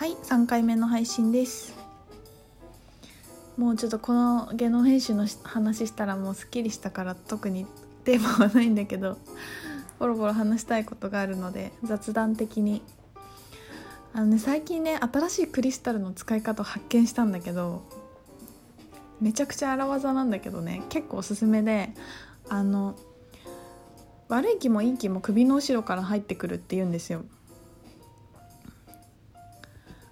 はい3回目の配信です。もうちょっとこの芸能編集の話したらもうすっきりしたから特にテーマはないんだけどボロボロ話したいことがあるので雑談的に。あのね最近ね新しいクリスタルの使い方を発見したんだけどめちゃくちゃ荒技なんだけどね結構おすすめであの悪い気もいい気も首の後ろから入ってくるって言うんですよ。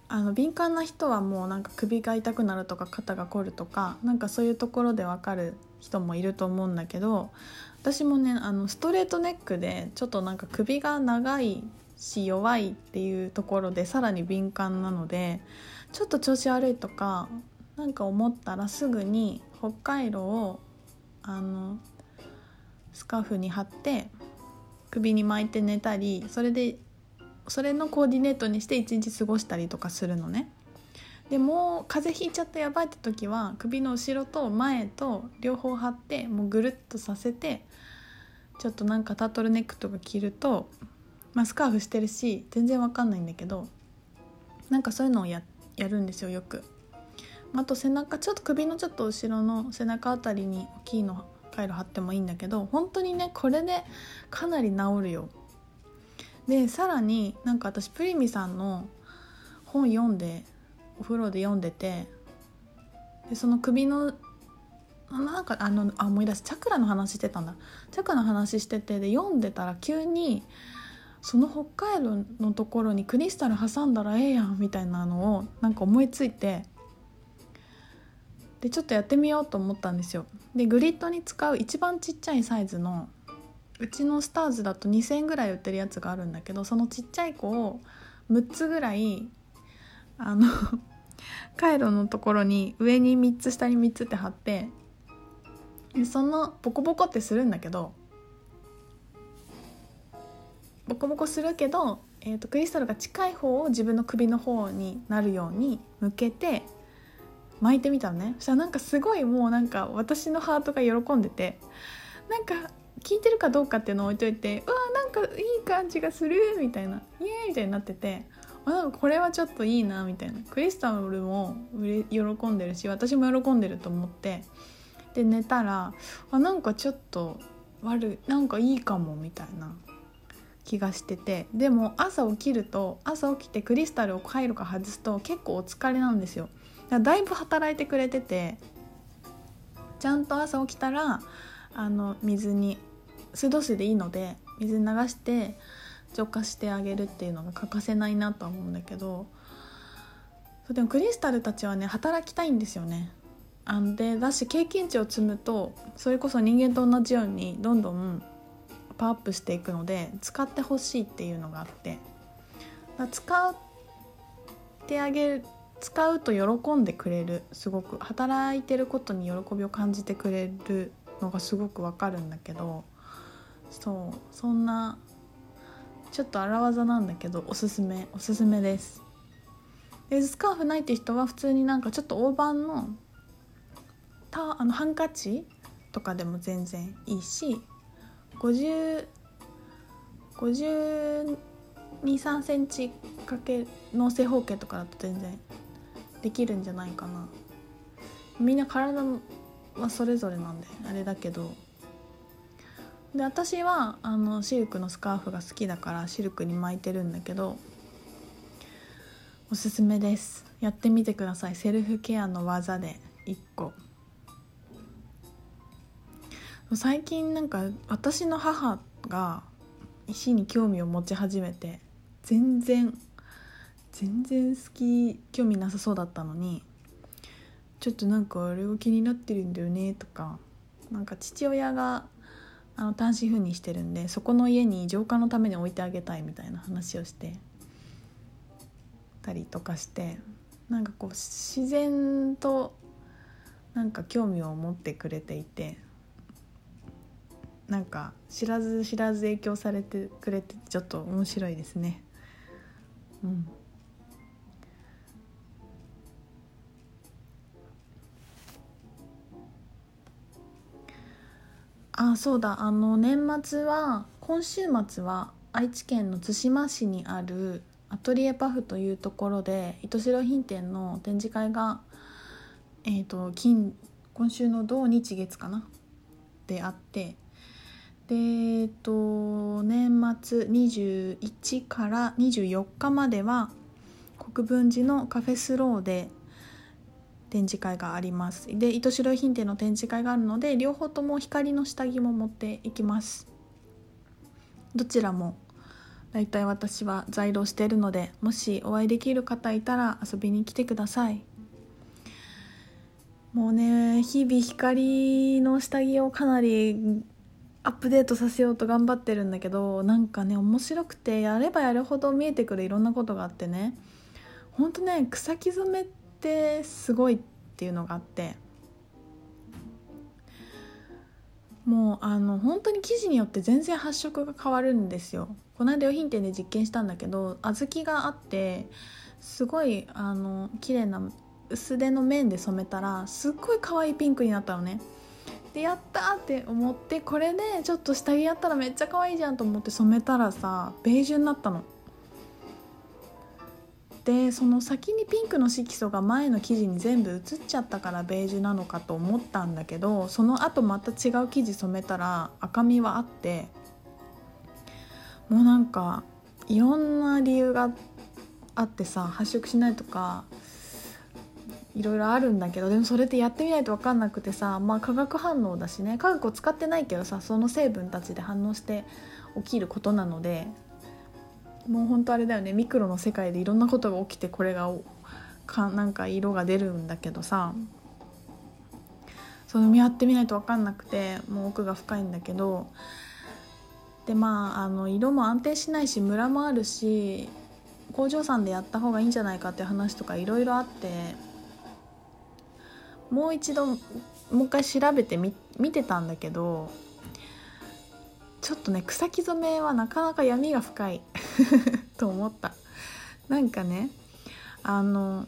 あの敏感な人はもうなんか首が痛くなるとか肩が凝るとかなんかそういうところでわかる人もいると思うんだけど私もねあのストレートネックでちょっとなんか首が長いし弱いっていうところでさらに敏感なのでちょっと調子悪いとか何か思ったらすぐに北海道をあのスカーフに貼って首に巻いて寝たりそれでそれのコーディネートにして一日過ごしたりとかするのねでもう風邪ひいちゃったやばいって時は首の後ろと前と両方貼ってもうぐるっとさせてちょっとなんかタートルネックとか着ると、まあ、スカーフしてるし全然わかんないんだけどなんかそういうのをややるんですよよく。あと背中ちょっと首のちょっと後ろの背中あたりに大きいの回路貼ってもいいんだけど本当にねこれでかなり治るよでさらになんか私プリミさんの本読んでお風呂で読んでてでその首のなんかあのあ思い出すチャクラの話してたんだ。チャクラの話しててで読んでたら急にその北海道のところにクリスタル挟んだらええやんみたいなのをなんか思いついてでちょっとやってみようと思ったんですよ。でグリッドに使う一番ちっちゃいサイズのうちのスターズだと2,000円ぐらい売ってるやつがあるんだけどそのちっちゃい子を6つぐらいあの 回路のところに上に3つ下に3つって貼ってでそのボコボコってするんだけどボコボコするけど、えーと、クリスタルが近い方を自分の首の方になるように向けて巻いてみたのね。そしたらなんかすごいもうなんか私のハートが喜んでてなんか聞いてるかどうかっていうのを置いといてうわなんかいい感じがするみたいなイエーイみたいになっててあなんかこれはちょっといいなみたいな。クリスタルも喜んでるし私も喜んでると思って。で寝たらあなんかちょっと悪いなんかいいかもみたいな。気がしてて。でも朝起きると朝起きてクリスタルを回路から外すと結構お疲れなんですよ。だだいぶ働いてくれててちゃんと朝起きたらあの水に水道水でいいので水流して浄化してあげるっていうのが欠かせないなとは思うんだけどそうでもクリスタルたちはね働きたいんですよね。あんでだし経験値を積むとそれこそ人間と同じようにどんどんパワーアップしていくので使ってほしいっていうのがあって使ってあげる使うと喜んでくれるすごく働いてることに喜びを感じてくれるのがすごくわかるんだけどそうそんなちょっと荒技なんだけどおすすめおすすめです。でスカーフないって人は普通になんかちょっと大判のたあのハンカチとかでも全然いいし50 52,3センチかけの正方形とかだと全然できるんじゃないかな。みんな体はそれぞれなんであれだけど。で私はあのシルクのスカーフが好きだからシルクに巻いてるんだけどおすすめです。やってみてください。セルフケアの技で1個。最近なんか私の母が石に興味を持ち始めて全然全然好き興味なさそうだったのにちょっとなんかあれが気になってるんだよねとかなんか父親があの単身赴任してるんでそこの家に浄化のために置いてあげたいみたいな話をしてたりとかしてなんかこう自然となんか興味を持ってくれていてなんか知らず知らず影響されてくれてちょっと面白いですね。うんあそうだ。あの年末は今週末は愛知県の津島市にあるアトリエパフというところで糸代品店の展示会が、えーと、金今週の土日月かな？であってでえっ、と年末21から24日までは国分寺のカフェスローで展示会があります。で糸代品店の展示会があるので両方とも光の下着も持っていきます。どちらもだいたい私は在庫しているのでもしお会いできる方いたら遊びに来てください。もうね日々光の下着をかなりアップデートさせようと頑張ってるんだけどなんかね面白くてやればやるほど見えてくるいろんなことがあってね。ほんとね草木染めってすごいっていうのがあってもうあの本当に生地によって全然発色が変わるんですよ。この間用品店で実験したんだけど小豆があってすごいあの綺麗な薄手の面で染めたらすっごい可愛いピンクになったのね。でやったって思ってこれでちょっと下着やったらめっちゃ可愛いじゃんと思って染めたらさベージュになったの。でその先にピンクの色素が前の生地に全部移っちゃったからベージュなのかと思ったんだけどその後また違う生地染めたら赤みはあってもうなんかいろんな理由があってさ発色しないとかいろいろあるんだけどでもそれってやってみないと分かんなくてさまあ化学反応だしね。化学を使ってないけどさその成分たちで反応して起きることなのでもうほんとあれだよね。ミクロの世界でいろんなことが起きてこれがかなんか色が出るんだけどさ。そのやってみないと分かんなくてもう奥が深いんだけど。でまああの色も安定しないしムラもあるし工場さんでやった方がいいんじゃないかって話とかいろいろあって。もう一度もう一回調べてみ見てたんだけどちょっとね草木染めはなかなか闇が深い。と思った。なんかねあの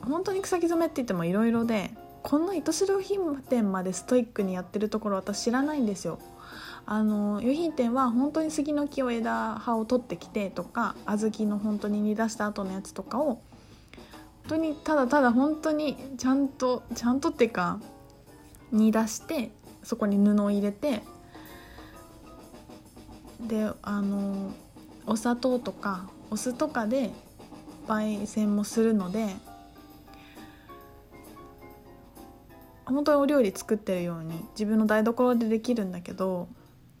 本当に草木染めって言ってもいろいろでこんな糸代品店までストイックにやってるところ私知らないんですよ。あの油品店は本当に杉の木を枝葉を取ってきてとか小豆の本当に煮出した後のやつとかを本当にただただ本当にちゃんとちゃんとっていうか煮出してそこに布を入れてであのお砂糖とかお酢とかで焙煎もするので本当にお料理作ってるように自分の台所でできるんだけど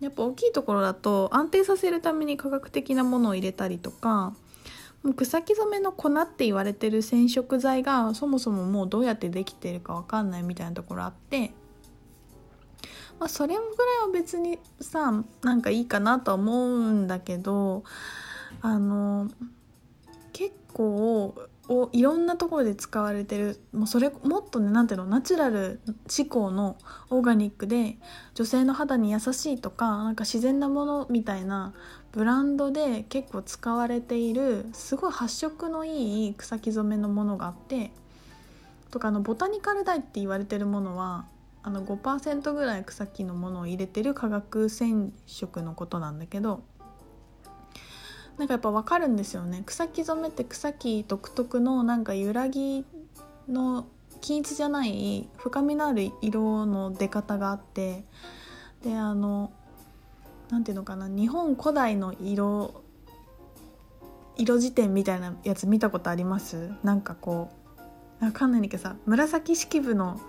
やっぱ大きいところだと安定させるために科学的なものを入れたりとかもう草木染めの粉って言われてる染色剤がそもそももうどうやってできてるか分かんないみたいなところあってまあ、それぐらいは別にさなんかいいかなとは思うんだけどあの結構をいろんなところで使われてるもうそれもっとね何ていうのナチュラル志向のオーガニックで女性の肌に優しいとかなんか自然なものみたいなブランドで結構使われているすごい発色のいい草木染めのものがあってとかあのボタニカルダイって言われてるものはあの5%ぐらい草木のものを入れてる化学染色のことなんだけどなんかやっぱ分かるんですよね。草木染めって草木独特のなんか揺らぎの均一じゃない深みのある色の出方があってであの何ていうのかな日本古代の色色辞典みたいなやつ見たことあります？なんかこうわかんないんだけどさ紫式部の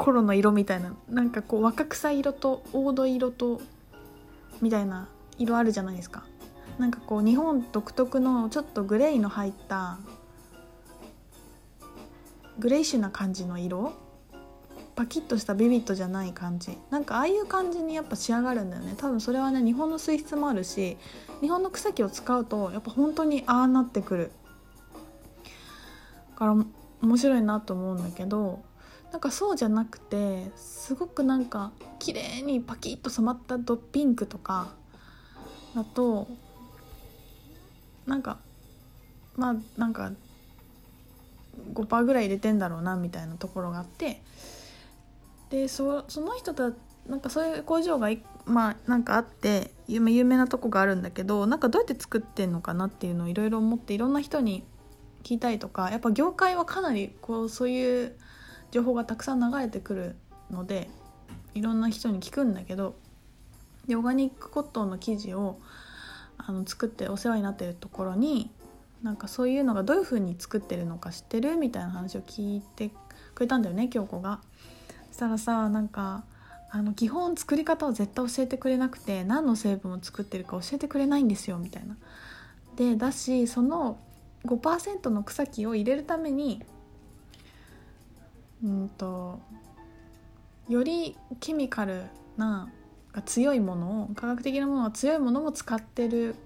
頃の色みたいななんかこう若草色と黄土色とみたいな色あるじゃないですか。なんかこう日本独特のちょっとグレーの入ったグレイッシュな感じの色。パキッとしたビビットじゃない感じ。なんかああいう感じにやっぱ仕上がるんだよね。多分それはね日本の水質もあるし日本の草木を使うとやっぱ本当にああなってくるから面白いなと思うんだけどなんかそうじゃなくてすごくなんか綺麗にパキッと染まったドピンクとかだとなんかまあなんか5%ぐらい入れてんだろうなみたいなところがあってでそその人だなんかそういう工場がまあなんかあって有名なとこがあるんだけどなんかどうやって作ってんのかなっていうのをいろいろ思っていろんな人に聞いたりとかやっぱ業界はかなりこうそういう情報がたくさん流れてくるのでいろんな人に聞くんだけどでオーガニックコットンの生地をあの作ってお世話になってるところになんかそういうのがどういう風に作ってるのか知ってるみたいな話を聞いてくれたんだよね京子が。そしたらさなんかあの基本作り方を絶対教えてくれなくて何の成分を作ってるか教えてくれないんですよみたいな。でだしその5%の草木を入れるためにうんとよりケミカルなが強いものを科学的なものが強いものも使ってる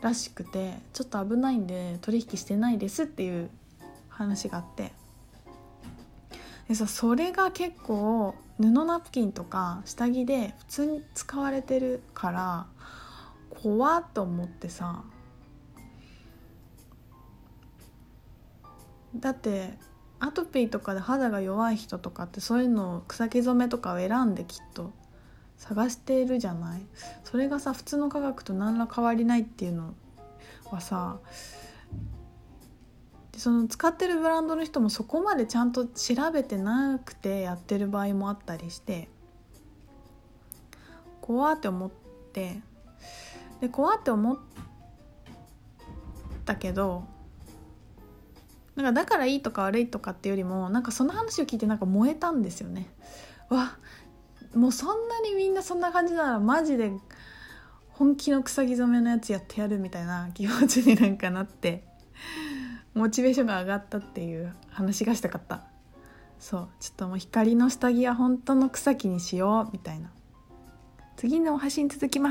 らしくてちょっと危ないんで取引してないですっていう話があって。でさそれが結構布ナプキンとか下着で普通に使われてるから怖っと思ってさ。だってアトピーとかで肌が弱い人とかってそういうのを草木染めとかを選んできっと探しているじゃない？それがさ普通の科学と何ら変わりないっていうのはさでその使ってるブランドの人もそこまでちゃんと調べてなくてやってる場合もあったりして怖って思ってで怖って思ったけどなんかだからいいとか悪いとかっていうよりもなんかその話を聞いてなんか燃えたんですよね。わもうそんなにみんなそんな感じならマジで本気の草木染めのやつやってやるみたいな気持ちになんかなってモチベーションが上がったっていう話がしたかった。そうちょっともう光の下着は本当の草木にしようみたいな。次のお箸に続きます。